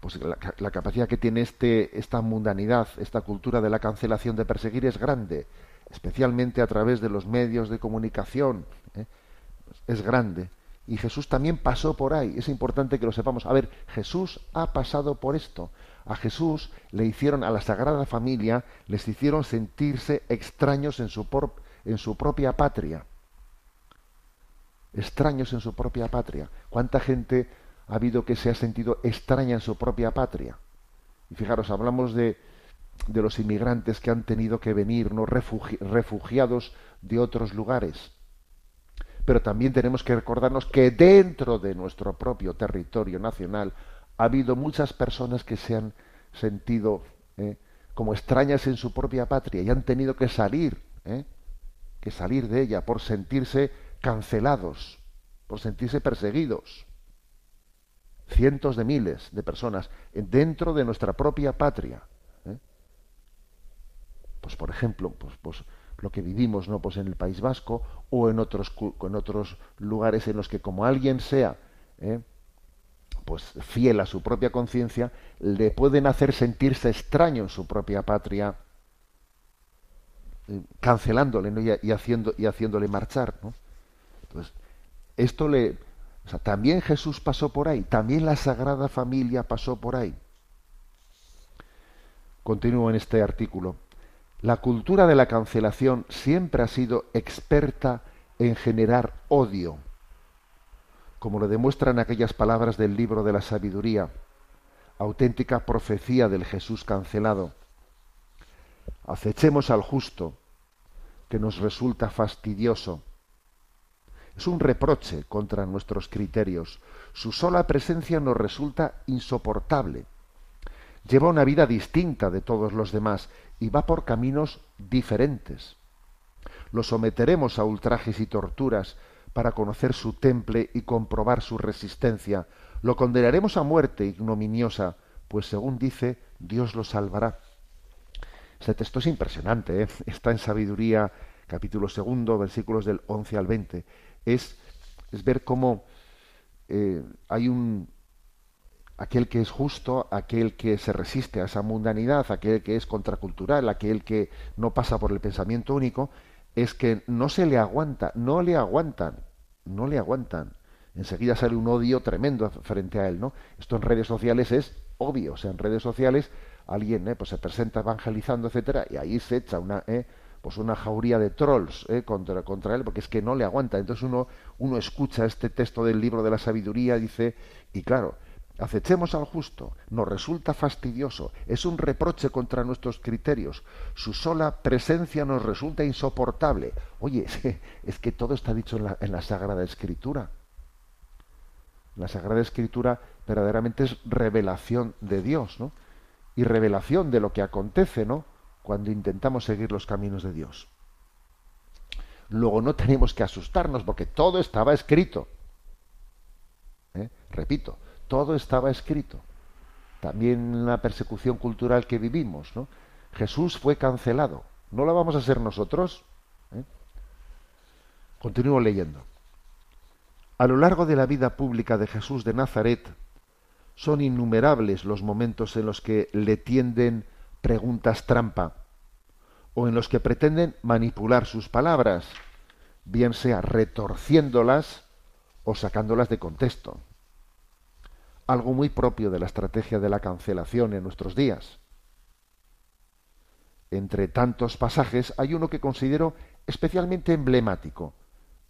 pues la, capacidad que tiene este, esta mundanidad, esta cultura de la cancelación de perseguir es grande, especialmente a través de los medios de comunicación, ¿eh? es grande. Y Jesús también pasó por ahí, es importante que lo sepamos. A ver, Jesús ha pasado por esto. A Jesús le hicieron, a la Sagrada Familia, les hicieron sentirse extraños en su, por, en su propia patria. Extraños en su propia patria. ¿Cuánta gente ha habido que se ha sentido extraña en su propia patria. Y fijaros, hablamos de, de los inmigrantes que han tenido que venir, ¿no? Refugi refugiados de otros lugares. Pero también tenemos que recordarnos que dentro de nuestro propio territorio nacional ha habido muchas personas que se han sentido ¿eh? como extrañas en su propia patria y han tenido que salir, ¿eh? que salir de ella por sentirse cancelados, por sentirse perseguidos cientos de miles de personas dentro de nuestra propia patria. ¿eh? Pues por ejemplo, pues, pues, lo que vivimos no pues en el País Vasco o en otros en otros lugares en los que como alguien sea ¿eh? Pues fiel a su propia conciencia le pueden hacer sentirse extraño en su propia patria eh, cancelándole y, haciendo y haciéndole marchar ¿no? entonces esto le o sea, también Jesús pasó por ahí, también la Sagrada Familia pasó por ahí. Continúo en este artículo. La cultura de la cancelación siempre ha sido experta en generar odio, como lo demuestran aquellas palabras del libro de la sabiduría, auténtica profecía del Jesús cancelado. Acechemos al justo, que nos resulta fastidioso es un reproche contra nuestros criterios. Su sola presencia nos resulta insoportable. Lleva una vida distinta de todos los demás y va por caminos diferentes. Lo someteremos a ultrajes y torturas para conocer su temple y comprobar su resistencia. Lo condenaremos a muerte ignominiosa, pues según dice, Dios lo salvará. Este texto es impresionante, ¿eh? está en Sabiduría, capítulo segundo, versículos del 11 al 20 es, es ver cómo eh, hay un aquel que es justo, aquel que se resiste a esa mundanidad, aquel que es contracultural, aquel que no pasa por el pensamiento único, es que no se le aguanta, no le aguantan, no le aguantan. Enseguida sale un odio tremendo frente a él, ¿no? Esto en redes sociales es obvio, o sea, en redes sociales alguien ¿eh? pues se presenta evangelizando, etcétera, y ahí se echa una, ¿eh? pues una jauría de trolls ¿eh? contra, contra él, porque es que no le aguanta. Entonces uno, uno escucha este texto del libro de la sabiduría, dice, y claro, acechemos al justo, nos resulta fastidioso, es un reproche contra nuestros criterios, su sola presencia nos resulta insoportable. Oye, es que, todo está dicho en la, en la Sagrada Escritura. La Sagrada Escritura verdaderamente es revelación de Dios, ¿no? Y revelación de lo que acontece, ¿no? cuando intentamos seguir los caminos de Dios. Luego no tenemos que asustarnos porque todo estaba escrito. ¿Eh? Repito, todo estaba escrito. También la persecución cultural que vivimos, ¿no? Jesús fue cancelado. ¿No la vamos a ser nosotros? ¿Eh? Continúo leyendo. A lo largo de la vida pública de Jesús de Nazaret, son innumerables los momentos en los que le tienden preguntas trampa o en los que pretenden manipular sus palabras, bien sea retorciéndolas o sacándolas de contexto. Algo muy propio de la estrategia de la cancelación en nuestros días. Entre tantos pasajes hay uno que considero especialmente emblemático,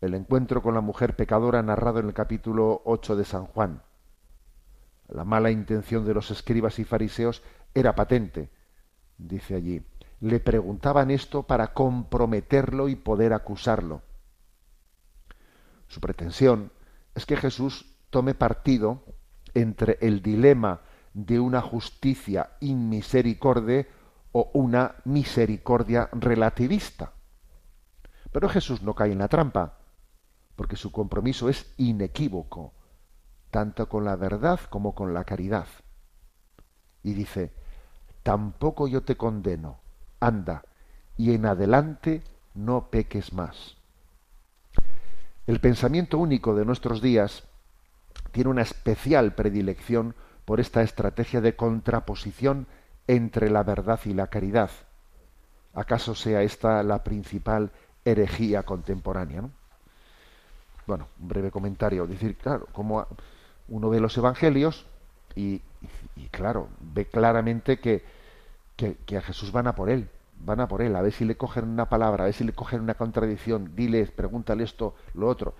el encuentro con la mujer pecadora narrado en el capítulo 8 de San Juan. La mala intención de los escribas y fariseos era patente, dice allí. Le preguntaban esto para comprometerlo y poder acusarlo. Su pretensión es que Jesús tome partido entre el dilema de una justicia inmisericorde o una misericordia relativista. Pero Jesús no cae en la trampa, porque su compromiso es inequívoco, tanto con la verdad como con la caridad. Y dice, tampoco yo te condeno, anda, y en adelante no peques más. El pensamiento único de nuestros días tiene una especial predilección por esta estrategia de contraposición entre la verdad y la caridad. ¿Acaso sea esta la principal herejía contemporánea? ¿no? Bueno, un breve comentario. Decir, claro, como uno ve los evangelios y, y, claro, ve claramente que, que, que, a Jesús van a por él, van a por él, a ver si le cogen una palabra, a ver si le cogen una contradicción, diles, pregúntale esto, lo otro.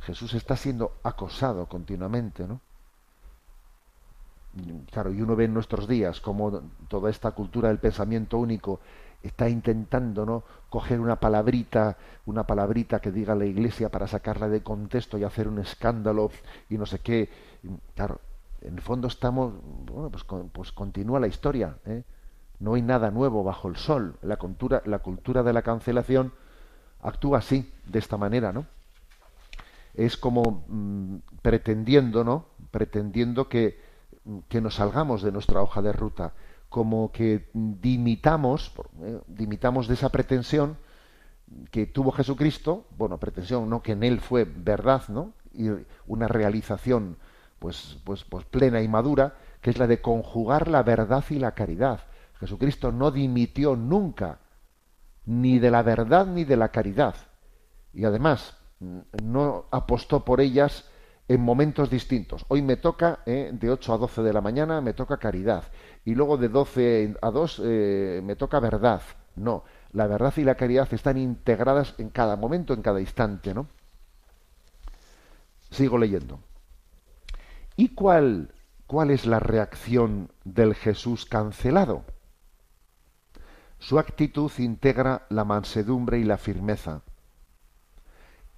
Jesús está siendo acosado continuamente, ¿no? Claro, y uno ve en nuestros días como toda esta cultura del pensamiento único está intentando no coger una palabrita, una palabrita que diga la iglesia para sacarla de contexto y hacer un escándalo y no sé qué. Claro, en el fondo estamos, bueno, pues, pues continúa la historia. ¿eh? No hay nada nuevo bajo el sol. La cultura, la cultura de la cancelación actúa así, de esta manera, ¿no? Es como mmm, pretendiendo, ¿no? Pretendiendo que que nos salgamos de nuestra hoja de ruta, como que dimitamos, eh, dimitamos de esa pretensión que tuvo Jesucristo, bueno, pretensión, no que en él fue verdad, ¿no? Y una realización pues, pues, pues plena y madura, que es la de conjugar la verdad y la caridad. Jesucristo no dimitió nunca ni de la verdad ni de la caridad. Y además no apostó por ellas en momentos distintos. Hoy me toca, eh, de 8 a 12 de la mañana, me toca caridad. Y luego de 12 a 2 eh, me toca verdad. No, la verdad y la caridad están integradas en cada momento, en cada instante, ¿no? Sigo leyendo. ¿Y cuál, cuál es la reacción del Jesús cancelado? Su actitud integra la mansedumbre y la firmeza.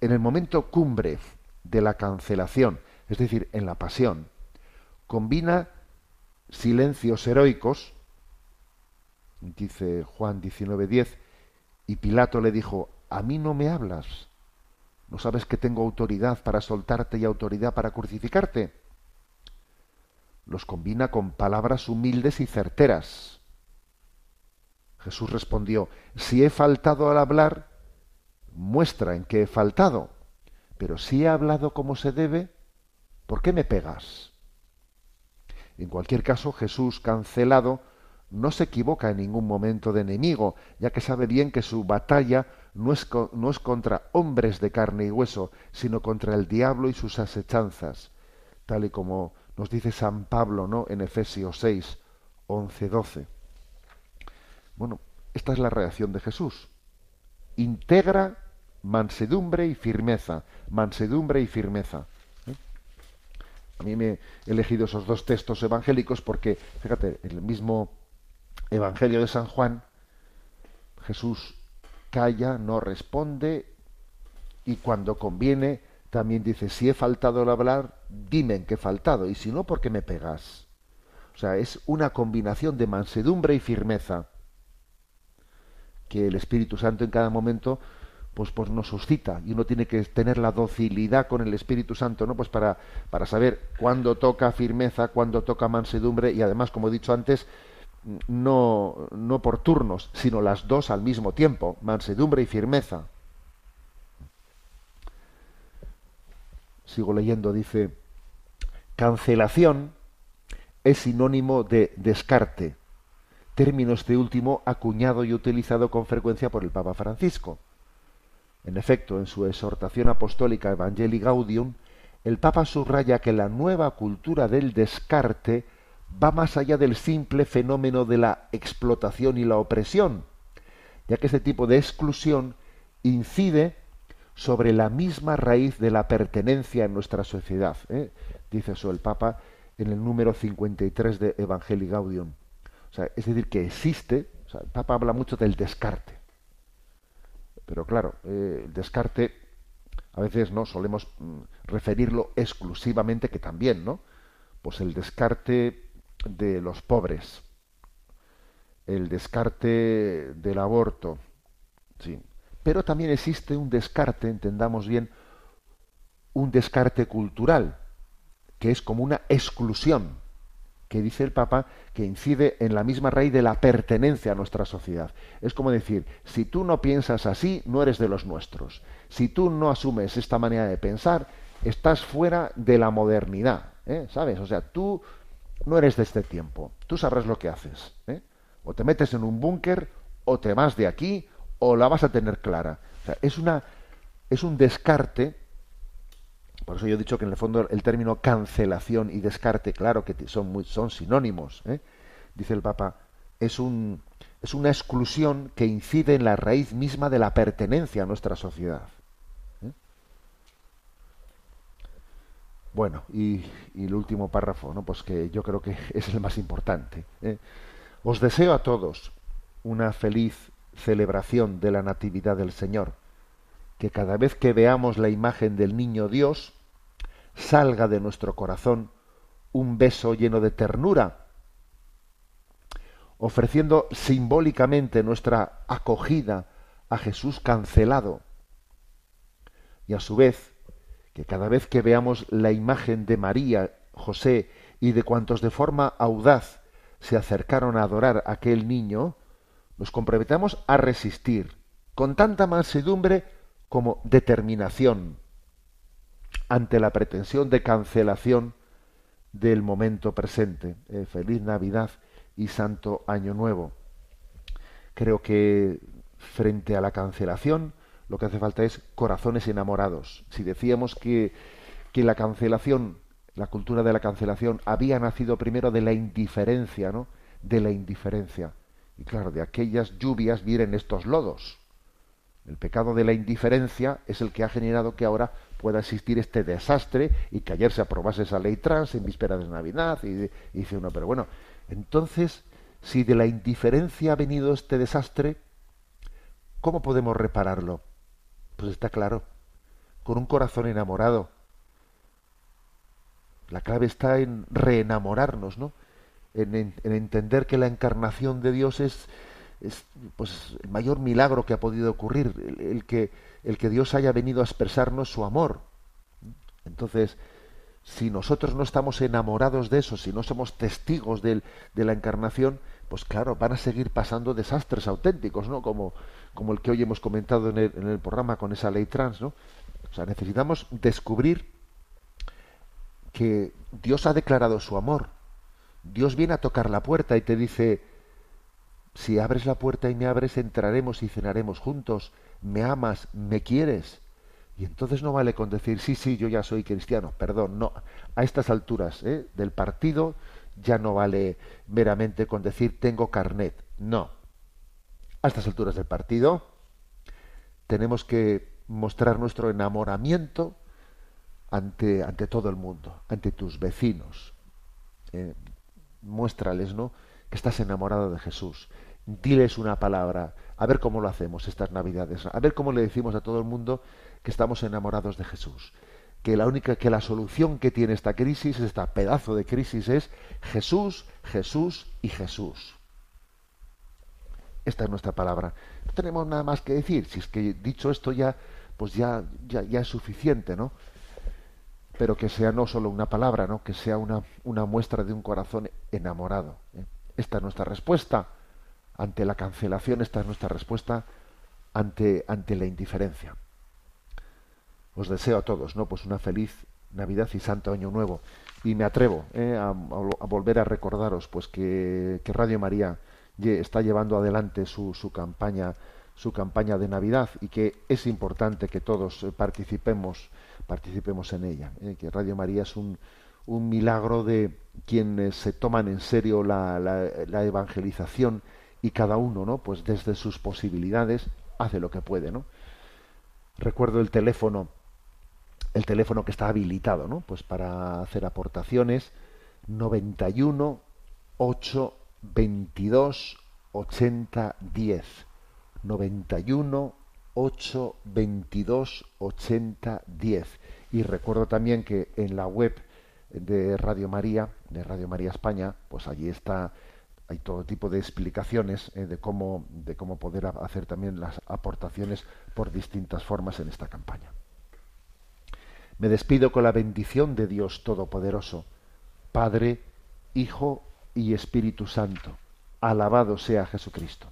En el momento cumbre de la cancelación, es decir, en la pasión, combina silencios heroicos, dice Juan 19:10, y Pilato le dijo, a mí no me hablas, ¿no sabes que tengo autoridad para soltarte y autoridad para crucificarte? Los combina con palabras humildes y certeras. Jesús respondió, si he faltado al hablar, muestra en qué he faltado pero si he hablado como se debe, ¿por qué me pegas? En cualquier caso, Jesús cancelado no se equivoca en ningún momento de enemigo, ya que sabe bien que su batalla no es, no es, contra hombres de carne y hueso, sino contra el diablo y sus asechanzas, tal y como nos dice San Pablo ¿no? en Efesios 6, 11, 12. Bueno, esta es la reacción de Jesús. Integra mansedumbre y firmeza, mansedumbre y firmeza. ¿eh? A mí me he elegido esos dos textos evangélicos porque, fíjate, en el mismo Evangelio de San Juan, Jesús calla, no responde y cuando conviene también dice, si he faltado al hablar, dime en qué he faltado y si no, ¿por qué me pegas? O sea, es una combinación de mansedumbre y firmeza que el Espíritu Santo en cada momento pues, pues nos suscita y uno tiene que tener la docilidad con el Espíritu Santo, ¿no? Pues para, para saber cuándo toca firmeza, cuándo toca mansedumbre y además, como he dicho antes, no, no por turnos, sino las dos al mismo tiempo, mansedumbre y firmeza. Sigo leyendo, dice, cancelación es sinónimo de descarte, término este último acuñado y utilizado con frecuencia por el Papa Francisco. En efecto, en su exhortación apostólica Evangelii Gaudium, el Papa subraya que la nueva cultura del descarte va más allá del simple fenómeno de la explotación y la opresión, ya que este tipo de exclusión incide sobre la misma raíz de la pertenencia en nuestra sociedad. ¿eh? Dice eso el Papa en el número 53 de Evangelii Gaudium. O sea, es decir, que existe, el Papa habla mucho del descarte. Pero claro, eh, el descarte a veces no solemos mm, referirlo exclusivamente, que también, ¿no? Pues el descarte de los pobres, el descarte del aborto, sí. Pero también existe un descarte, entendamos bien, un descarte cultural, que es como una exclusión, que dice el Papa, que incide en la misma raíz de la pertenencia a nuestra sociedad. Es como decir, si tú no piensas así, no eres de los nuestros. Si tú no asumes esta manera de pensar, estás fuera de la modernidad. ¿eh? ¿Sabes? O sea, tú no eres de este tiempo. Tú sabrás lo que haces. ¿eh? O te metes en un búnker, o te vas de aquí, o la vas a tener clara. Es, una, es un descarte por eso yo he dicho que en el fondo el término cancelación y descarte, claro que son, muy, son sinónimos. ¿eh? Dice el Papa, es, un, es una exclusión que incide en la raíz misma de la pertenencia a nuestra sociedad. ¿eh? Bueno, y, y, el último párrafo, ¿no? pues que yo creo que es el más importante. ¿eh? Os deseo a todos una feliz celebración de la Natividad del Señor, que cada vez que veamos la imagen del Niño Dios, salga de nuestro corazón un beso lleno de ternura, ofreciendo simbólicamente nuestra acogida a Jesús cancelado. Y a su vez, que cada vez que veamos la imagen de María, José y de cuantos de forma audaz se acercaron a adorar a aquel niño, nos comprometamos a resistir con tanta mansedumbre como determinación ante la pretensión de cancelación del momento presente. Eh, feliz Navidad y Santo Año Nuevo. Creo que frente a la cancelación lo que hace falta es corazones enamorados. Si decíamos que, que la cancelación, la cultura de la cancelación, había nacido primero de la indiferencia, ¿no? De la indiferencia. Y claro, de aquellas lluvias vienen estos lodos. El pecado de la indiferencia es el que ha generado que ahora pueda existir este desastre y que ayer se aprobase esa ley trans en víspera de Navidad. Y, dice uno, pero bueno, entonces, si de la indiferencia ha venido este desastre, ¿cómo podemos repararlo? Pues está claro, con un corazón enamorado. La clave está en reenamorarnos, ¿no? En, en entender que la encarnación de Dios es, es pues el mayor milagro que ha podido ocurrir, el, que, el que Dios haya venido a expresarnos su amor. Entonces, si nosotros no estamos enamorados de eso, si no somos testigos de, de la encarnación, pues claro, van a seguir pasando desastres auténticos, ¿no? Como, como el que hoy hemos comentado en el, en el programa con esa ley trans, ¿no? O sea, necesitamos descubrir que Dios ha declarado su amor. Dios viene a tocar la puerta y te dice, si abres la puerta y me abres, entraremos y cenaremos juntos. Me amas, me quieres. Y entonces no vale con decir, sí, sí, yo ya soy cristiano. Perdón, no. A estas alturas ¿eh? del partido ya no vale meramente con decir, tengo carnet. No. A estas alturas del partido tenemos que mostrar nuestro enamoramiento ante, ante todo el mundo, ante tus vecinos. Eh, muéstrales, ¿no? Que estás enamorado de Jesús diles una palabra, a ver cómo lo hacemos estas Navidades, a ver cómo le decimos a todo el mundo que estamos enamorados de Jesús, que la única que la solución que tiene esta crisis, esta pedazo de crisis es Jesús, Jesús y Jesús. Esta es nuestra palabra. No tenemos nada más que decir, si es que dicho esto ya pues ya ya, es suficiente, ¿no? Pero que sea no solo una palabra, ¿no? Que sea una, una muestra de un corazón enamorado. ¿eh? Esta es nuestra respuesta ante la cancelación, esta es nuestra respuesta ante, ante la indiferencia. Os deseo a todos, ¿no? Pues una feliz Navidad y Santo Año Nuevo. Y me atrevo ¿eh? a, volver a recordaros, pues que, que Radio María está llevando adelante su, su, campaña, su campaña de Navidad y que es importante que todos participemos, participemos en ella. ¿eh? Que Radio María es un, un milagro de quienes se toman en serio la, la evangelización y cada uno, ¿no? Pues desde sus posibilidades hace lo que puede, ¿no? Recuerdo el teléfono, el teléfono que está habilitado, ¿no? Pues para hacer aportaciones 91 8 22 80 10 91 8 22 80 10 y recuerdo también que en la web de Radio María de Radio María España pues allí está hay todo tipo de explicaciones eh, de cómo de cómo poder hacer también las aportaciones por distintas formas en esta campaña. Me despido con la bendición de Dios Todopoderoso Padre Hijo y Espíritu Santo. Alabado sea Jesucristo